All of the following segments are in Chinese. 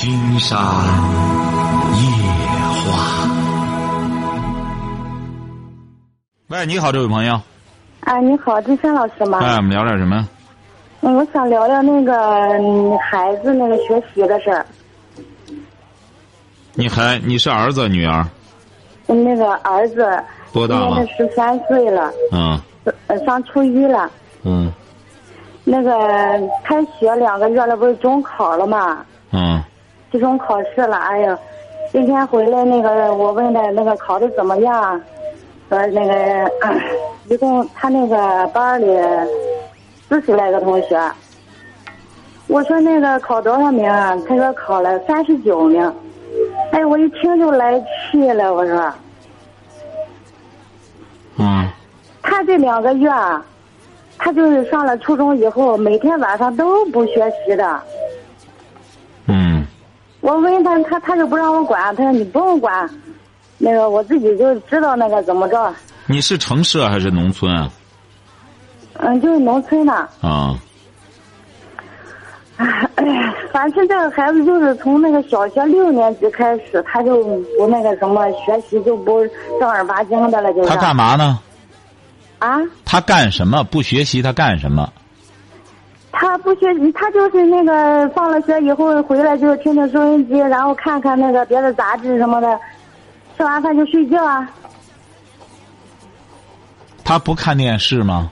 金山夜话。喂，你好，这位朋友。啊，你好，金山老师吗？哎，我们聊点什么？嗯，我想聊聊那个嗯孩子那个学习的事儿。你还你是儿子女儿？嗯那个儿子多大了？十三岁了，嗯呃，上初一了。嗯那个开学两个月了，不是中考了吗？嗯期中考试了，哎呀，今天回来那个我问的那个考的怎么样，说那个、嗯 一共他那个班里四十来个同学，我说那个考多少名啊？他说考了三十九名，哎，我一听就来气了，我说嗯他这两个月啊，他就是上了初中以后，每天晚上都不学习的。嗯我问他，他他就不让我管，他说你不用管，那个我自己就知道那个怎么着，你是城市还是农村啊？嗯，就是农村的。啊哎呀，反正这个孩子就是从那个小学六年级开始，他就不那个什么学习就不正儿八经的了，就是。他干嘛呢？啊？他干什么？不学习他干什么？他不学习，他就是那个放了学以后回来就听听收音机，然后看看那个别的杂志什么的，吃完饭就睡觉啊。他不看电视吗？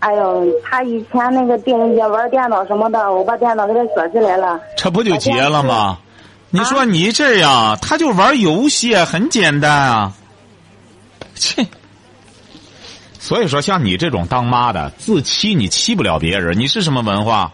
哎呦，他以前那个电也玩电脑什么的，我把电脑给他锁起来了。这不就结了吗？你说你这样，他就玩游戏，很简单啊。切，所以说像你这种当妈的，自欺你欺不了别人。你是什么文化？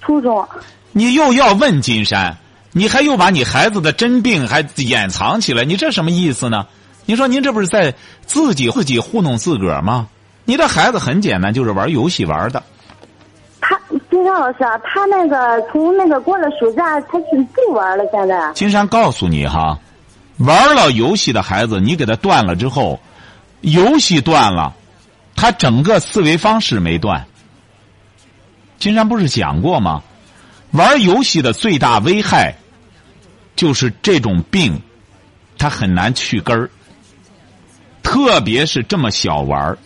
初中，你又要问金山，你还又把你孩子的真病还掩藏起来，你这什么意思呢？你说您这不是在自己自己糊弄自个儿吗？你的孩子很简单，就是玩游戏玩的。他金山老师啊，他那个从那个过了暑假，他是不玩了。现在金山告诉你哈，玩了游戏的孩子，你给他断了之后，游戏断了，他整个思维方式没断。金山不是讲过吗？玩游戏的最大危害，就是这种病，它很难去根儿。特别是这么小玩儿，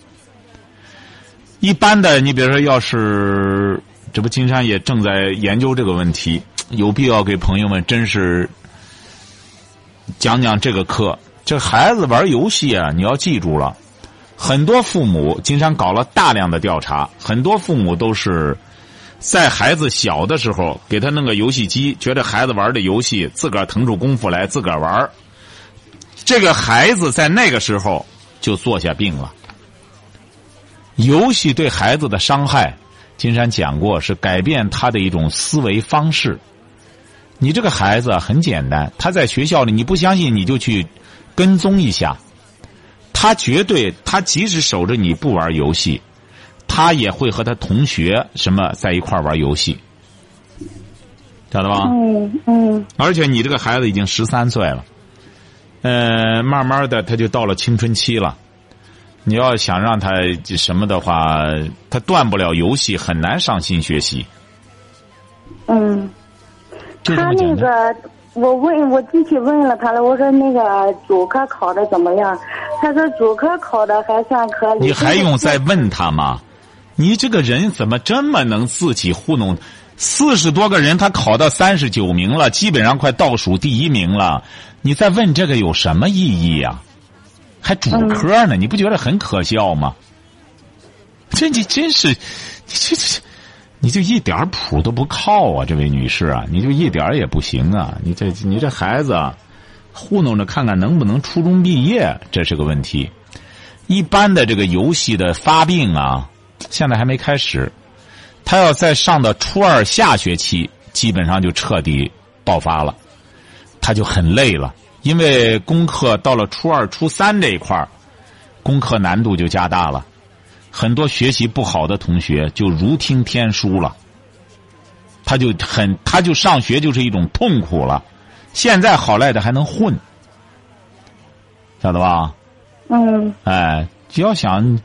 一般的，你比如说，要是这不，金山也正在研究这个问题，有必要给朋友们真是讲讲这个课。这孩子玩游戏啊，你要记住了，很多父母，金山搞了大量的调查，很多父母都是在孩子小的时候给他弄个游戏机，觉得孩子玩的游戏自个儿腾出功夫来自个儿玩这个孩子在那个时候就坐下病了。游戏对孩子的伤害，金山讲过，是改变他的一种思维方式。你这个孩子很简单，他在学校里，你不相信你就去跟踪一下，他绝对，他即使守着你不玩游戏，他也会和他同学什么在一块儿玩游戏，晓得吧？嗯嗯而且你这个孩子已经十三岁了，呃，慢慢的他就到了青春期了。你要想让他什么的话，他断不了游戏，很难上心学习。嗯，就这他么简单。那个我问我具体问了他了，我说那个主科考的怎么样？他说主科考的还算可以。你还用再问他吗？你这个人怎么这么能自己糊弄？四十多个人，他考到三十九名了，基本上快倒数第一名了。你再问这个有什么意义呀、还主科呢？你不觉得很可笑吗？这你真是，你这这，你就一点谱都不靠啊！这位女士啊，你就一点也不行啊！你这你这孩子啊，糊弄着看看能不能初中毕业，这是个问题。一般的这个游戏的发病啊，现在还没开始。他要再上到初二下学期，基本上就彻底爆发了，他就很累了，因为功课到了初二、初三这一块，功课难度就加大了，很多学习不好的同学就如听天书了，他就很，他就上学就是一种痛苦了。现在好赖的还能混，晓得吧？嗯哎，只要想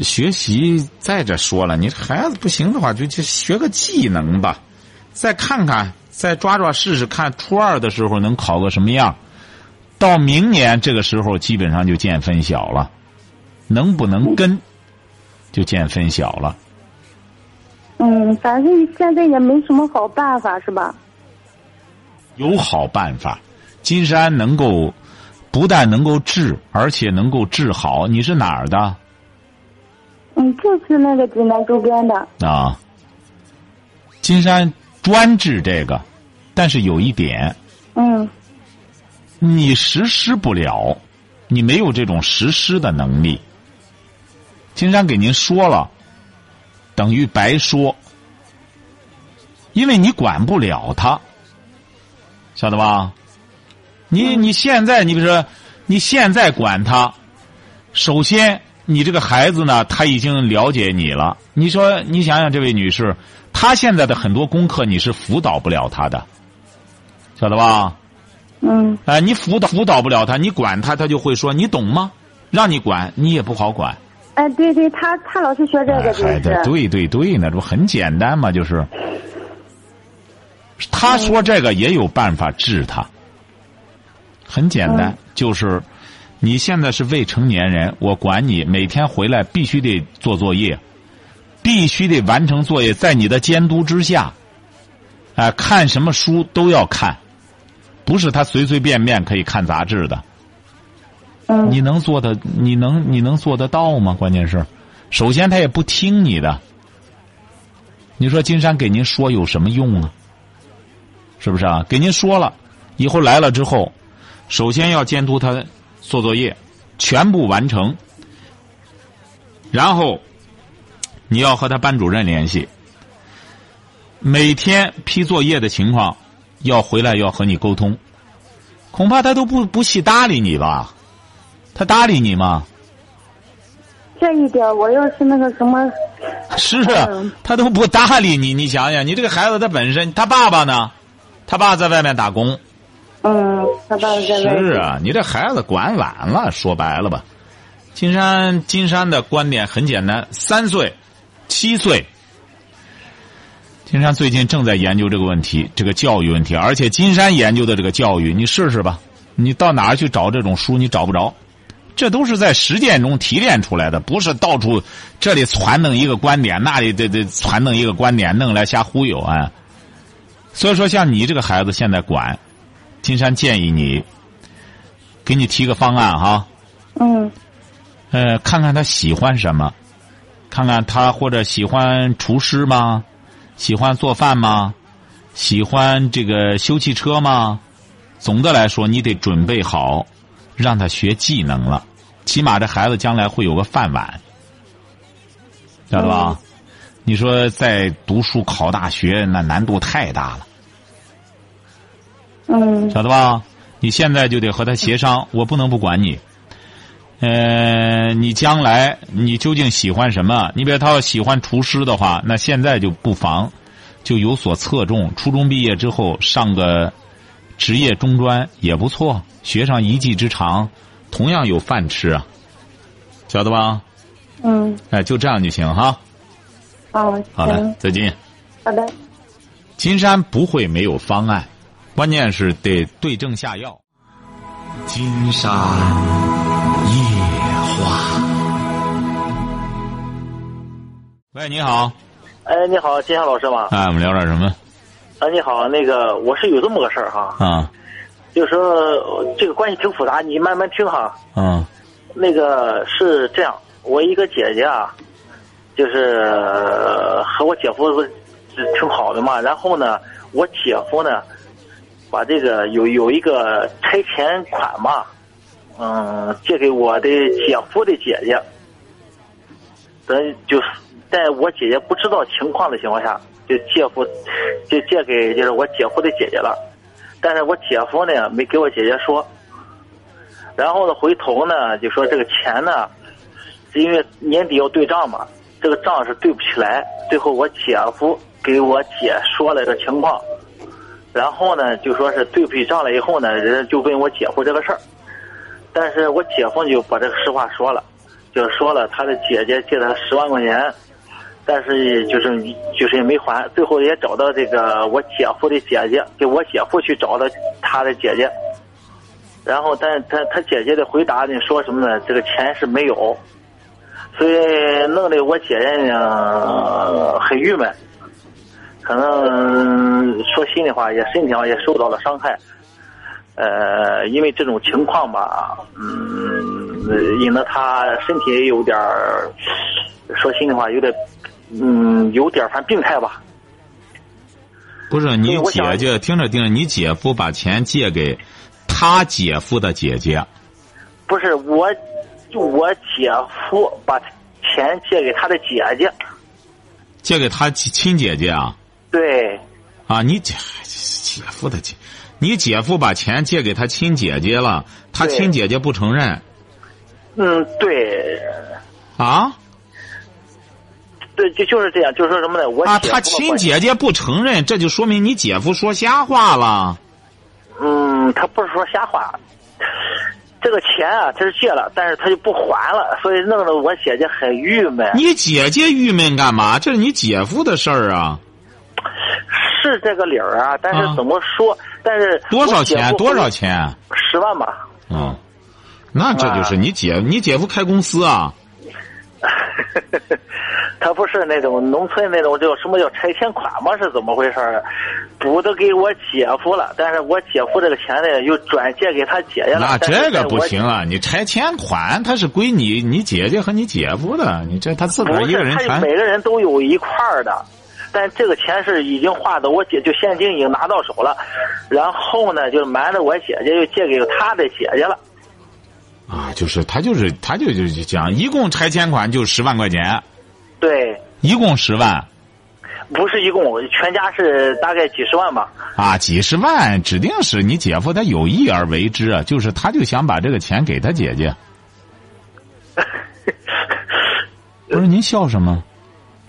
学习，再者说了，你孩子不行的话，就去学个技能吧，再看看，再抓抓试试看，初二的时候能考个什么样？到明年这个时候，基本上就见分晓了。能不能跟，就见分晓了。嗯，反正现在也没什么好办法，是吧？有好办法，金山能够不但能够治，而且能够治好。你是哪儿的？嗯，就是那个济南周边的。啊，金山专治这个，但是有一点，嗯，你实施不了，你没有这种实施的能力。金山给您说了，等于白说，因为你管不了他，晓得吧？你你现在你比如说，你现在管他，首先你这个孩子呢，他已经了解你了。你说你想想，这位女士，她现在的很多功课你是辅导不了她的，晓得吧？嗯。哎，你辅导辅导不了他，你管他，他就会说你懂吗？让你管，你也不好管。哎，对对，他他老是学这个，就是。对对对，那不很简单嘛，就是。他说这个也有办法治他。很简单，就是你现在是未成年人，我管你每天回来必须得做作业，必须得完成作业，在你的监督之下。哎，看什么书都要看，不是他随随便便可以看杂志的。你能做的，你能你能做得到吗？关键是，首先他也不听你的。你说金山给您说有什么用啊？是不是啊？给您说了，以后来了之后，首先要监督他做作业，全部完成。然后，你要和他班主任联系，每天批作业的情况，要回来要和你沟通。恐怕他都不不细搭理你吧。他搭理你吗？这一点，我要是那个什么，是啊，他都不搭理你。你想想，你这个孩子他本身，他爸爸呢？他爸在外面打工。嗯，他爸爸在外面。是啊，你这孩子管晚了，说白了吧。金山，金山的观点很简单：三岁、七岁。金山最近正在研究这个问题，这个教育问题，而且金山研究的这个教育，你试试吧。你到哪儿去找这种书？你找不着。这都是在实践中提炼出来的，不是到处这里传弄一个观点，那里这这传弄一个观点，弄来瞎忽悠啊。所以说，像你这个孩子现在管，金山建议你，给你提个方案哈。嗯。呃，看看他喜欢什么，看看他或者喜欢厨师吗？喜欢做饭吗？喜欢这个修汽车吗？总的来说，你得准备好。让他学技能了，起码这孩子将来会有个饭碗，晓得吧？你说在读书考大学，那难度太大了。嗯，晓得吧？你现在就得和他协商，我不能不管你。呃，你将来你究竟喜欢什么？你比如他要喜欢厨师的话，那现在就不妨就有所侧重。初中毕业之后上个职业中专也不错。学上一技之长，同样有饭吃啊，晓得吧？嗯。哎，就这样就行哈。哦，好的，再见。好的。金山不会没有方案，关键是得对症下药。金山夜话。喂，你好。哎，你好，金山老师吗？哎，我们聊点什么？啊，你好，那个我是有这么个事儿哈。啊。就是说这个关系挺复杂，你慢慢听哈。嗯。那个是这样，我一个姐姐啊，就是和我姐夫是挺好的嘛。然后呢，我姐夫呢，把这个有有一个拆迁款嘛，嗯，借给我的姐夫的姐姐。等就是在我姐姐不知道情况的情况下，就借夫就借给就是我姐夫的姐姐了。但是我姐夫呢没给我姐姐说，然后呢回头呢就说这个钱呢，是因为年底要对账嘛，这个账是对不起来。最后我姐夫给我姐说了个情况，然后呢就说是对不起账了以后呢，人家就问我姐夫这个事儿，但是我姐夫就把这个实话说了，就说了他的姐姐借他十万块钱，但是就是就是也没还，最后也找到这个我姐夫的姐姐，给我姐夫去找的他的姐姐，然后但他他姐姐的回答呢说什么呢？这个钱是没有，所以弄得我姐姐呢很郁闷，可能说心里话也身体上也受到了伤害。呃，因为这种情况吧，嗯，引得他身体也有点，说心里话有点，嗯，有点儿反病态吧。不是你姐姐，听着听着，你姐夫把钱借给他姐夫的姐姐，不是我，我姐夫把钱借给他的姐姐，借给他亲亲姐姐啊？对，啊！你姐姐夫的姐，你姐夫把钱借给他亲姐姐了，他亲姐姐不承认？嗯，对，啊对，就就是这样，就是说什么呢？我啊！他亲姐姐不承认，这就说明你姐夫说瞎话了。嗯，他不是说瞎话，这个钱啊，他是借了，但是他就不还了，所以弄得我姐姐很郁闷。你姐姐郁闷干嘛？这是你姐夫的事儿啊！是这个理儿啊，但是啊怎么说？但是多少钱？多少？钱？十万吧。嗯，那这就是你姐，你姐夫开公司啊？他不是那种农村那种叫什么叫拆迁款吗？是怎么回事儿？补的给我姐夫了，但是我姐夫这个钱呢又转借给他姐姐了。那这个不行啊！你拆迁款，他是归你你姐姐和你姐夫的，你这他自个儿一个人全每个人都有一块儿的，但这个钱是已经花的，我姐就现金已经拿到手了，然后呢，就瞒着我姐姐又借给他的姐姐了。啊，就是他就是他就就就讲，一共拆迁款就十万块钱，对，一共十万不是一共，全家是大概几十万吧。啊，几十万指定是你姐夫他有意而为之啊，就是他就想把这个钱给他姐姐。不是您笑什么？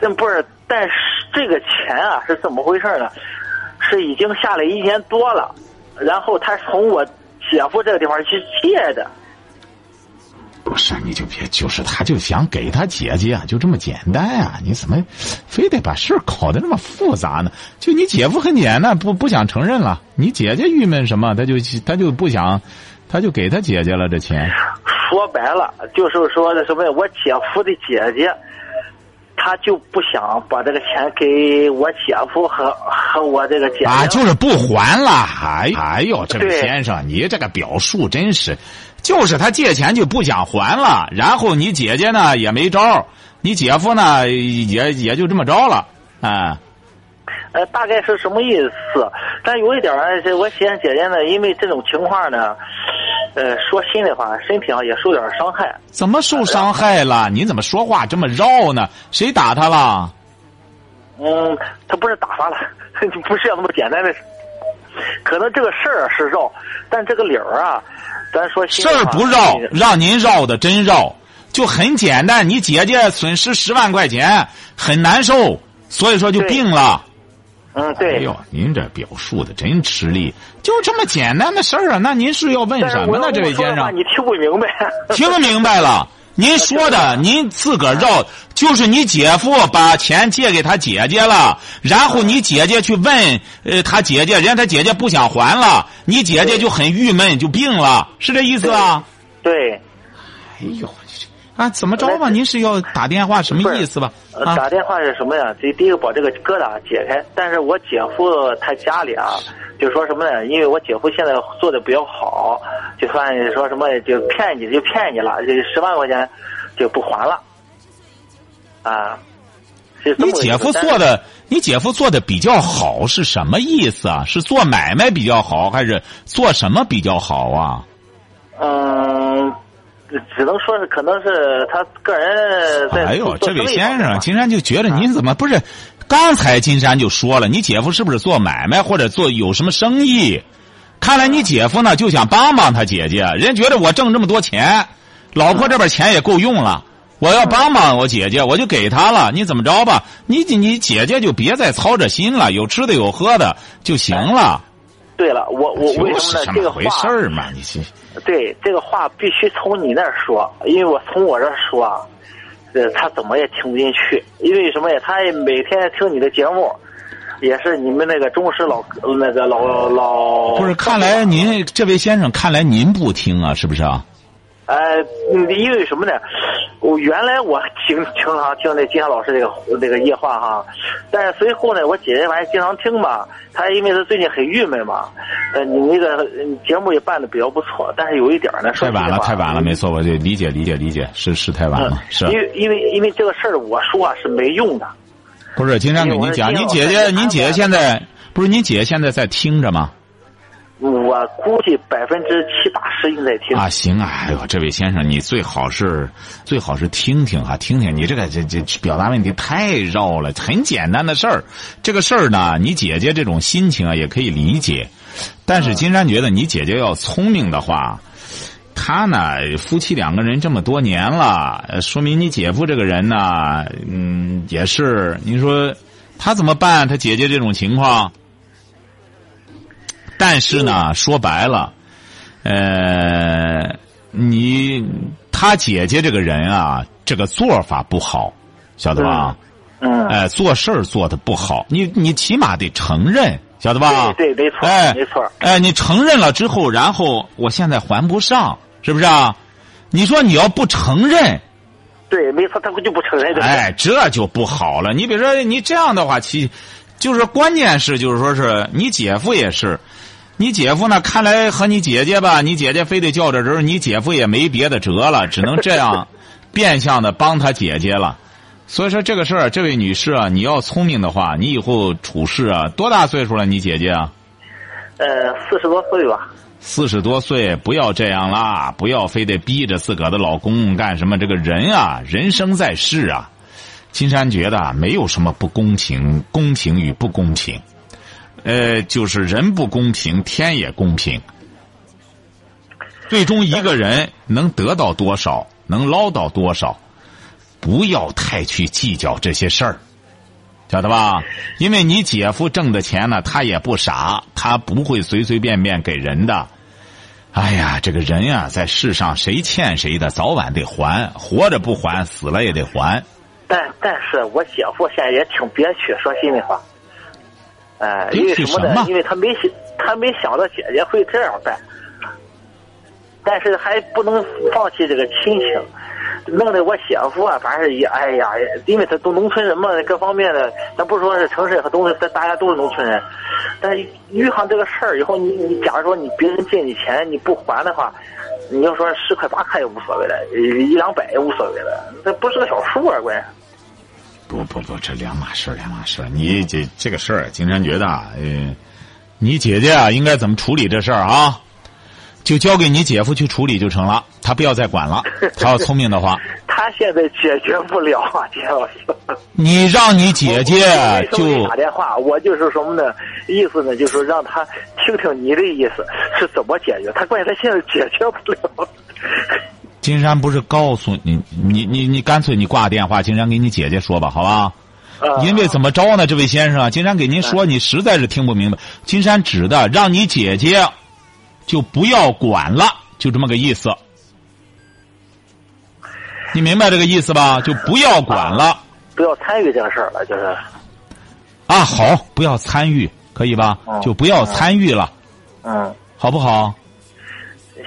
这不是，但是这个钱啊是怎么回事呢？是已经下来一年多了，然后他从我姐夫这个地方去借的。不是，你就别，就是他就想给他姐姐啊，就这么简单啊！你怎么非得把事儿搞得那么复杂呢？就你姐夫很简单，不不想承认了，你姐姐郁闷什么？他就他就不想，他就给他姐姐了这钱。说白了，就是说的什么？我姐夫的姐姐，他就不想把这个钱给我姐夫和和我这个姐姐。啊，就是不还了。哎哎呦，这位先生，你这个表述真是，就是他借钱就不想还了，然后你姐姐呢也没招儿，你姐夫呢也也就这么着了，啊。呃，大概是什么意思？但有一点儿，这我姐姐姐呢，因为这种情况呢，呃，说心里话，身体上也受点伤害。怎么受伤害了？你怎么说话这么绕呢？谁打他了？嗯，他不是打他了，不是那么简单的事。可能这个事儿是绕，但这个理儿啊，咱说事儿不绕那，个让您绕的真绕，就很简单。你姐姐损失十万块钱，很难受，所以说就病了。嗯，对。哎呦，您这表述的真吃力，就这么简单的事儿啊？那您是要问什么呢，这位先生？你听不明白。听明白了。您说的，您自个儿绕，就是你姐夫把钱借给他姐姐了，然后你姐姐去问，呃，他姐姐，人家他姐姐不想还了，你姐姐就很郁闷，就病了，是这意思啊？对，哎呦，啊，怎么着吧？您是要打电话什么意思吧？打电话是什么呀？这第一个把这个疙瘩解开，但是我姐夫他家里啊，就说什么呢？因为我姐夫现在做的比较好，就算说什么就骗你就骗你了，这十万块钱就不还了，啊。你姐夫做的，你姐夫做的比较好是什么意思啊？是做买卖比较好，还是做什么比较好啊？嗯，只只能说是可能是他个人在哎呦，这位先生，金山就觉得您怎么不是？刚才金山就说了，你姐夫是不是做买卖或者做有什么生意？看来你姐夫呢就想帮帮他姐姐，人觉得我挣这么多钱，老婆这边钱也够用了，我要帮帮我姐姐，我就给她了。你怎么着吧？你你姐姐就别再操这心了，有吃的有喝的就行了。对了，我我为什么呢？这个回事儿嘛，你这对这个话必须从你那儿说，因为我从我这儿说啊，呃，他怎么也听不进去，因为什么呀？他也每天听你的节目，也是你们那个忠实老那个老老。不是，看来您这位先生，看来您不听啊，是不是啊？呃，因为什么呢？我原来我挺经常听那金霞老师这个那个夜话哈，但是随后呢，我姐姐反正经常听吧，她因为她最近很郁闷嘛，呃，你那个节目也办的比较不错，但是有一点呢，太晚了，太晚了，没错，我就理解理解理解，是是太晚了，是。因为因为因为这个事儿，我说啊是没用的。不是，金山给您讲，您姐姐，您姐姐现在不是您姐姐现在在听着吗？我估计百分之七八十应该听啊，行啊，哎呦，这位先生，你最好是最好是听听哈，听听你这个这这表达问题太绕了，很简单的事儿，这个事儿呢，你姐姐这种心情啊也可以理解，但是金山觉得你姐姐要聪明的话，她呢夫妻两个人这么多年了，说明你姐夫这个人呢，嗯，也是，你说他怎么办？他姐姐这种情况。但是呢，说白了，呃，你他姐姐这个人啊，这个做法不好，晓得吧？嗯。哎，做事儿做的不好，你你起码得承认，晓得吧？对，没错。哎，没错。哎，你承认了之后，然后我现在还不上，是不是啊？你说你要不承认，对，没错，他就不承认。哎，这就不好了。你比如说，你这样的话，其就是关键是，就是说是你姐夫也是。你姐夫呢？看来和你姐姐吧，你姐姐非得较着人，你姐夫也没别的辙了，只能这样，变相的帮他姐姐了。所以说这个事儿，这位女士啊，你要聪明的话，你以后处事啊，多大岁数了？你姐姐啊？呃，四十多岁吧。四十多岁，不要这样啦！不要非得逼着自个儿的老公干什么？这个人啊，人生在世啊，金山觉得没有什么不公平，公平与不公平。呃，就是人不公平，天也公平。最终一个人能得到多少，能捞到多少，不要太去计较这些事儿，晓得吧？因为你姐夫挣的钱呢，他也不傻，他不会随随便便给人的。哎呀，这个人呀，在世上谁欠谁的，早晚得还，活着不还，死了也得还。但但是我姐夫现在也挺憋屈，说心里话。哎，因为什么呢？因为他没想，他没想到姐姐会这样办，但是还不能放弃这个亲情，弄得我姐夫啊，反正也哎呀，因为他都农村人嘛，各方面的，咱不说是城市和东，咱大家都是农村人，但是遇上这个事儿以后，你你假如说你别人借你钱你不还的话，你要说十块八块也无所谓了，一两百也无所谓了，这不是个小数啊，关键。不不不，这两码事两码事你这这个事儿，金山觉得啊，呃，你姐姐啊，应该怎么处理这事儿啊？就交给你姐夫去处理就成了，他不要再管了。他要聪明的话，他现在解决不了啊，金老师。你让你姐姐就打电话，我就是什么呢？意思呢，就是让他听听你的意思是怎么解决。他关键他现在解决不了。金山不是告诉你，你你你干脆你挂电话，金山给你姐姐说吧，好吧？因为怎么着呢？这位先生，金山给您说，你实在是听不明白。金山指的让你姐姐就不要管了，就这么个意思。你明白这个意思吧？就不要管了，不要参与这个事儿了，就是。啊，好，不要参与，可以吧？就不要参与了，嗯，好不好？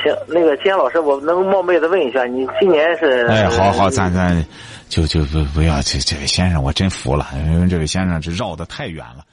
行，那个金岩老师，我能冒昧的问一下，你今年是？哎，好好，咱咱就就不不要这这位先生，我真服了，因为这位先生这绕的太远了。